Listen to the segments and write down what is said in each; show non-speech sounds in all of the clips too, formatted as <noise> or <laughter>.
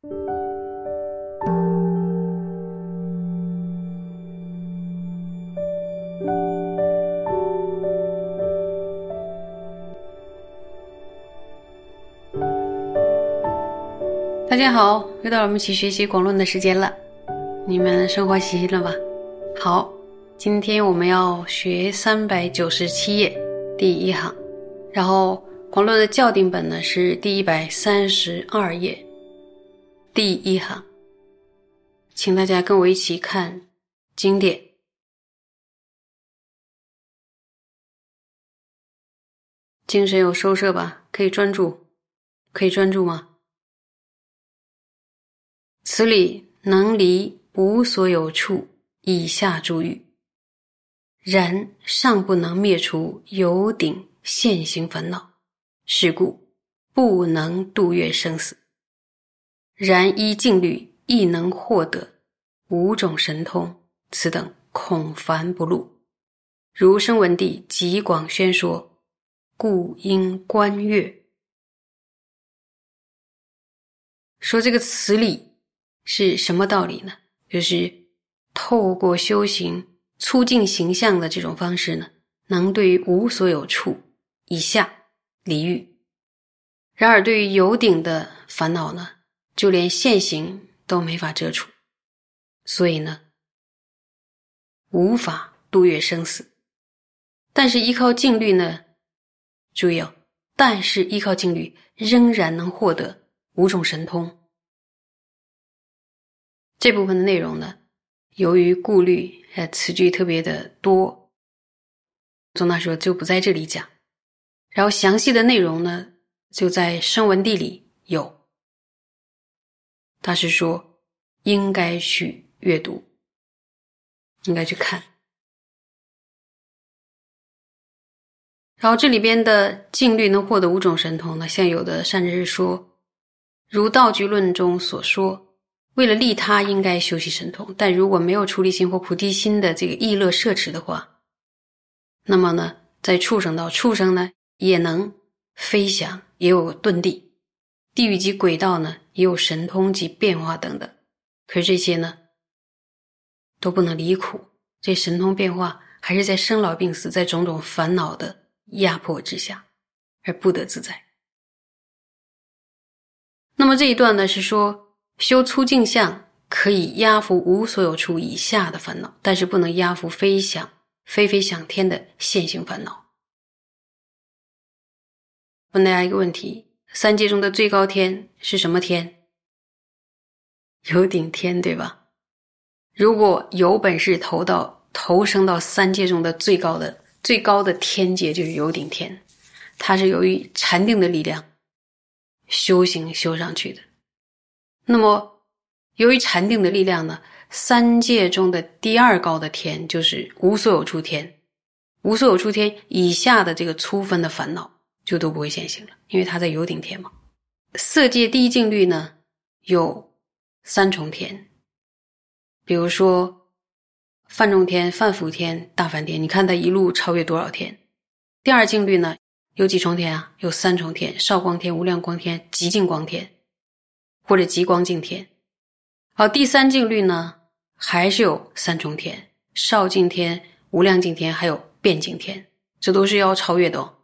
大家好，又到了我们一起学习广论的时间了。你们生活习了吗？好，今天我们要学三百九十七页第一行，然后广论的校订本呢是第一百三十二页第一行，请大家跟我一起看经典，精神有收摄吧？可以专注，可以专注吗？此理能离无所有处，以下诸语，然尚不能灭除有顶现行烦恼，是故不能度越生死。然依静虑亦能获得五种神通，此等恐凡不入。如声闻地极广宣说，故应观阅。说这个词理。是什么道理呢？就是透过修行促进形象的这种方式呢，能对于无所有处以下离欲；然而对于有顶的烦恼呢，就连现行都没法遮除，所以呢，无法度越生死。但是依靠静虑呢，注意哦，但是依靠静虑仍然能获得五种神通。这部分的内容呢，由于顾虑，呃，词句特别的多，宗大说就不在这里讲。然后详细的内容呢，就在声闻地里有。大师说，应该去阅读，应该去看。然后这里边的净律能获得五种神通呢，像有的善知识说，如道具论中所说。为了利他，应该修习神通。但如果没有出离心或菩提心的这个意乐摄持的话，那么呢，在畜生道，畜生呢也能飞翔，也有遁地；地狱及鬼道呢，也有神通及变化等等。可是这些呢，都不能离苦。这神通变化还是在生老病死，在种种烦恼的压迫之下，而不得自在。那么这一段呢，是说。修粗净相可以压服无所有处以下的烦恼，但是不能压服飞想、飞飞想天的现行烦恼。问大家一个问题：三界中的最高天是什么天？有顶天，对吧？如果有本事投到投生到三界中的最高的最高的天界，就是有顶天，它是由于禅定的力量修行修上去的。那么，由于禅定的力量呢，三界中的第二高的天就是无所有处天，无所有处天以下的这个粗分的烦恼就都不会现行了，因为它在有顶天嘛。色界第一静虑呢有三重天，比如说梵众天、梵辅天、大梵天，你看他一路超越多少天？第二静虑呢有几重天啊？有三重天：少光天、无量光天、极净光天。或者极光净天，好，第三净律呢，还是有三重天：少净天、无量净天，还有变净天，这都是要超越的。哦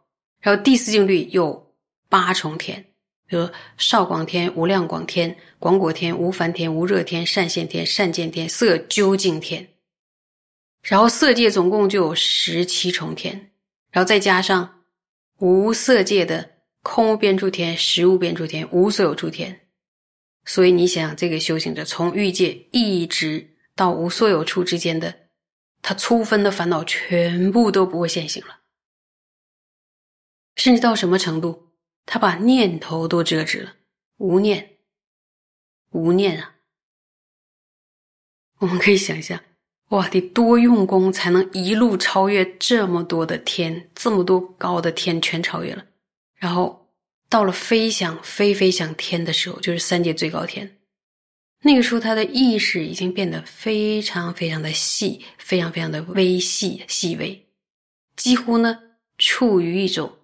然后第四境律有八重天，比如少广天、无量广天、广果天、无烦天、无热天、善现天、善见天、色究竟天。然后色界总共就有十七重天，然后再加上无色界的空无边处天、实无边处天、无所有处天。所以你想，这个修行者从欲界一直到无所有处之间的，他粗分的烦恼全部都不会现行了，甚至到什么程度？他把念头都遮止了，无念，无念啊！<laughs> 我们可以想象，哇，得多用功才能一路超越这么多的天，这么多高的天全超越了，然后。到了飞翔飞飞向天的时候，就是三界最高天。那个时候，他的意识已经变得非常非常的细，非常非常的微细细微，几乎呢处于一种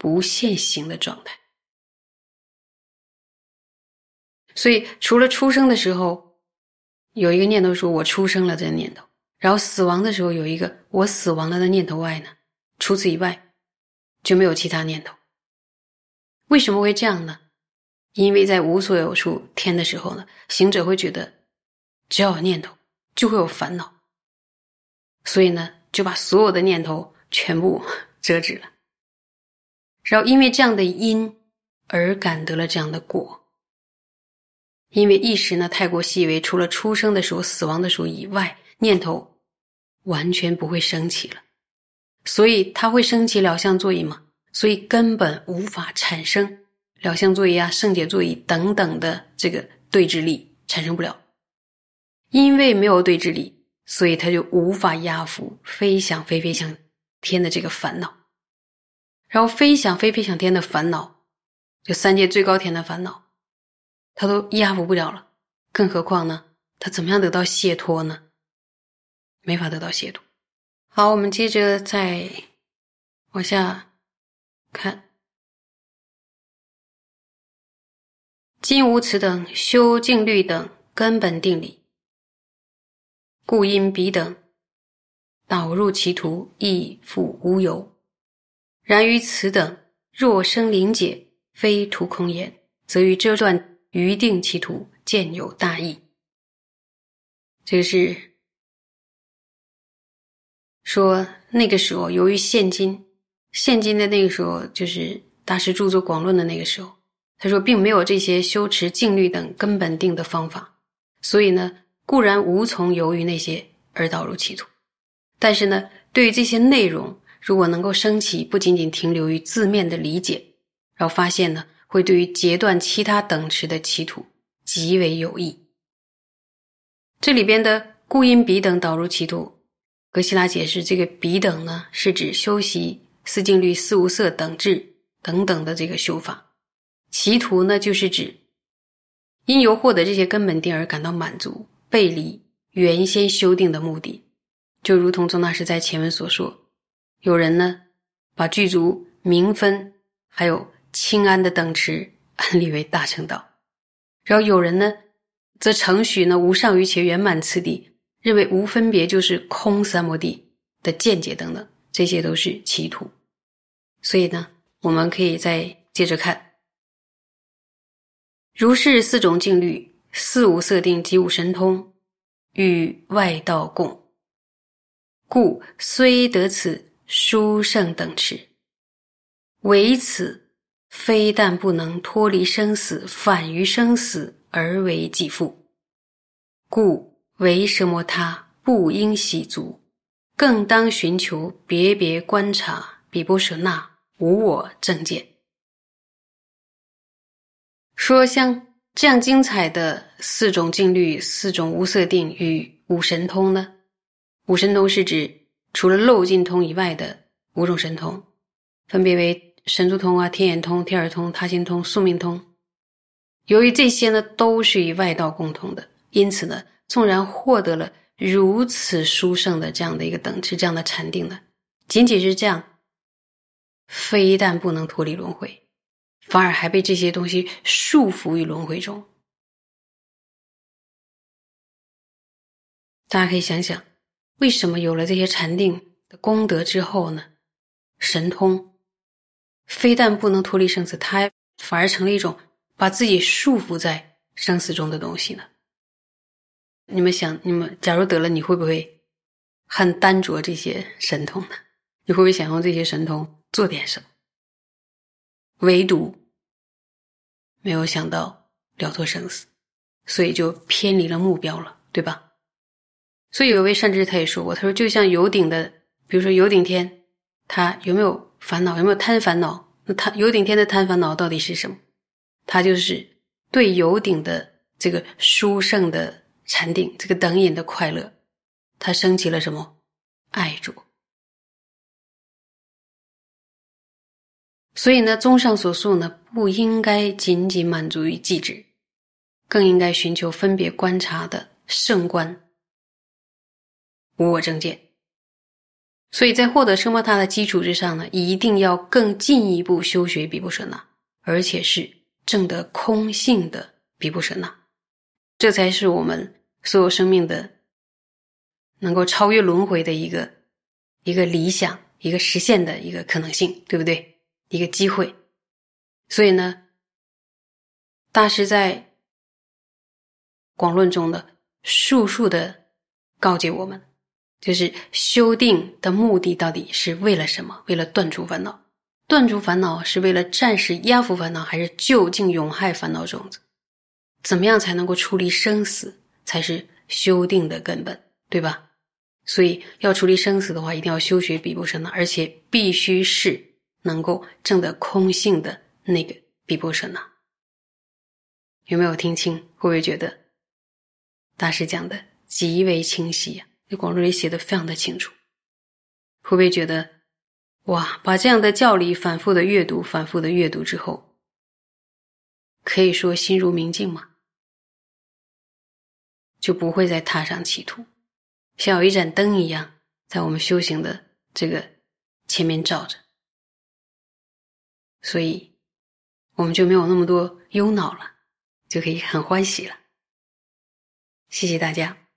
不现行的状态。所以除了出生的时候有一个念头说我出生了这个念头，然后死亡的时候有一个我死亡了的念头外呢，除此以外就没有其他念头。为什么会这样呢？因为在无所有处天的时候呢，行者会觉得只要有念头就会有烦恼，所以呢就把所有的念头全部 <laughs> 遮止了。然后因为这样的因而感得了这样的果，因为意识呢太过细微，除了出生的时候、死亡的时候以外，念头完全不会升起了，所以它会升起了相座椅吗？所以根本无法产生了相座椅啊、圣解座椅等等的这个对峙力产生不了，因为没有对峙力，所以他就无法压服飞想飞飞向天的这个烦恼。然后飞想飞飞想天的烦恼，就三界最高天的烦恼，他都压服不了了，更何况呢？他怎么样得到解脱呢？没法得到解脱。好，我们接着再往下看。今无此等修静律等根本定理，故因彼等导入歧途，亦复无由。然于此等若生灵解，非图空言，则于遮断余定其途，见有大义。这个是说那个时候，由于现今现今的那个时候，就是大师著作广论的那个时候，他说并没有这些修持静虑等根本定的方法，所以呢，固然无从由于那些而导入歧途，但是呢，对于这些内容。如果能够升起，不仅仅停留于字面的理解，然后发现呢，会对于截断其他等持的企图极为有益。这里边的故因彼等导入歧途，格西拉解释这个彼等呢，是指修习四静虑、四无色等智等等的这个修法。歧途呢，就是指因由获得这些根本定而感到满足，背离原先修定的目的，就如同宗大师在前文所说。有人呢，把具足明分还有清安的等持安立为大乘道，然后有人呢，则承许呢无上于且圆满次第，认为无分别就是空三摩地的见解等等，这些都是歧途。所以呢，我们可以再接着看，如是四种境律，四无色定及五神通，与外道共，故虽得此。殊胜等持，唯此非但不能脱离生死，反于生死而为己负。故为什么他不应喜足，更当寻求别别观察比波舍那无我正见。说像这样精彩的四种境律、四种无色定与五神通呢？五神通是指。除了漏尽通以外的五种神通，分别为神足通啊、天眼通、天耳通、他心通、宿命通。由于这些呢都是与外道共通的，因此呢，纵然获得了如此殊胜的这样的一个等值、这样的禅定呢，仅仅是这样，非但不能脱离轮回，反而还被这些东西束缚于轮回中。大家可以想想。为什么有了这些禅定的功德之后呢？神通非但不能脱离生死，它反而成了一种把自己束缚在生死中的东西呢？你们想，你们假如得了，你会不会很单着这些神通呢？你会不会想用这些神通做点什么？唯独没有想到了脱生死，所以就偏离了目标了，对吧？所以有位善知他也说过，他说就像有顶的，比如说有顶天，他有没有烦恼？有没有贪烦恼？那他有顶天的贪烦恼到底是什么？他就是对有顶的这个殊胜的禅定，这个等引的快乐，他升起了什么爱着？所以呢，综上所述呢，不应该仅仅满足于寂止，更应该寻求分别观察的圣观。无我正见，所以在获得生摩他的基础之上呢，一定要更进一步修学比布舍那，而且是证得空性的比布舍那，这才是我们所有生命的能够超越轮回的一个一个理想，一个实现的一个可能性，对不对？一个机会。所以呢，大师在广论中的数数的告诫我们，就是修定的目的到底是为了什么？为了断除烦恼。断除烦恼是为了暂时压服烦恼，还是就近永害烦恼种子？怎么样才能够处理生死，才是修定的根本，对吧？所以要处理生死的话，一定要修学比波舍那，而且必须是能够证得空性的那个比波舍那。有没有听清？会不会觉得大师讲的极为清晰呀？这广论里写的非常的清楚，会不会觉得？哇，把这样的教理反复的阅读、反复的阅读之后，可以说心如明镜吗？就不会再踏上歧途，像有一盏灯一样，在我们修行的这个前面照着，所以我们就没有那么多忧恼了，就可以很欢喜了。谢谢大家。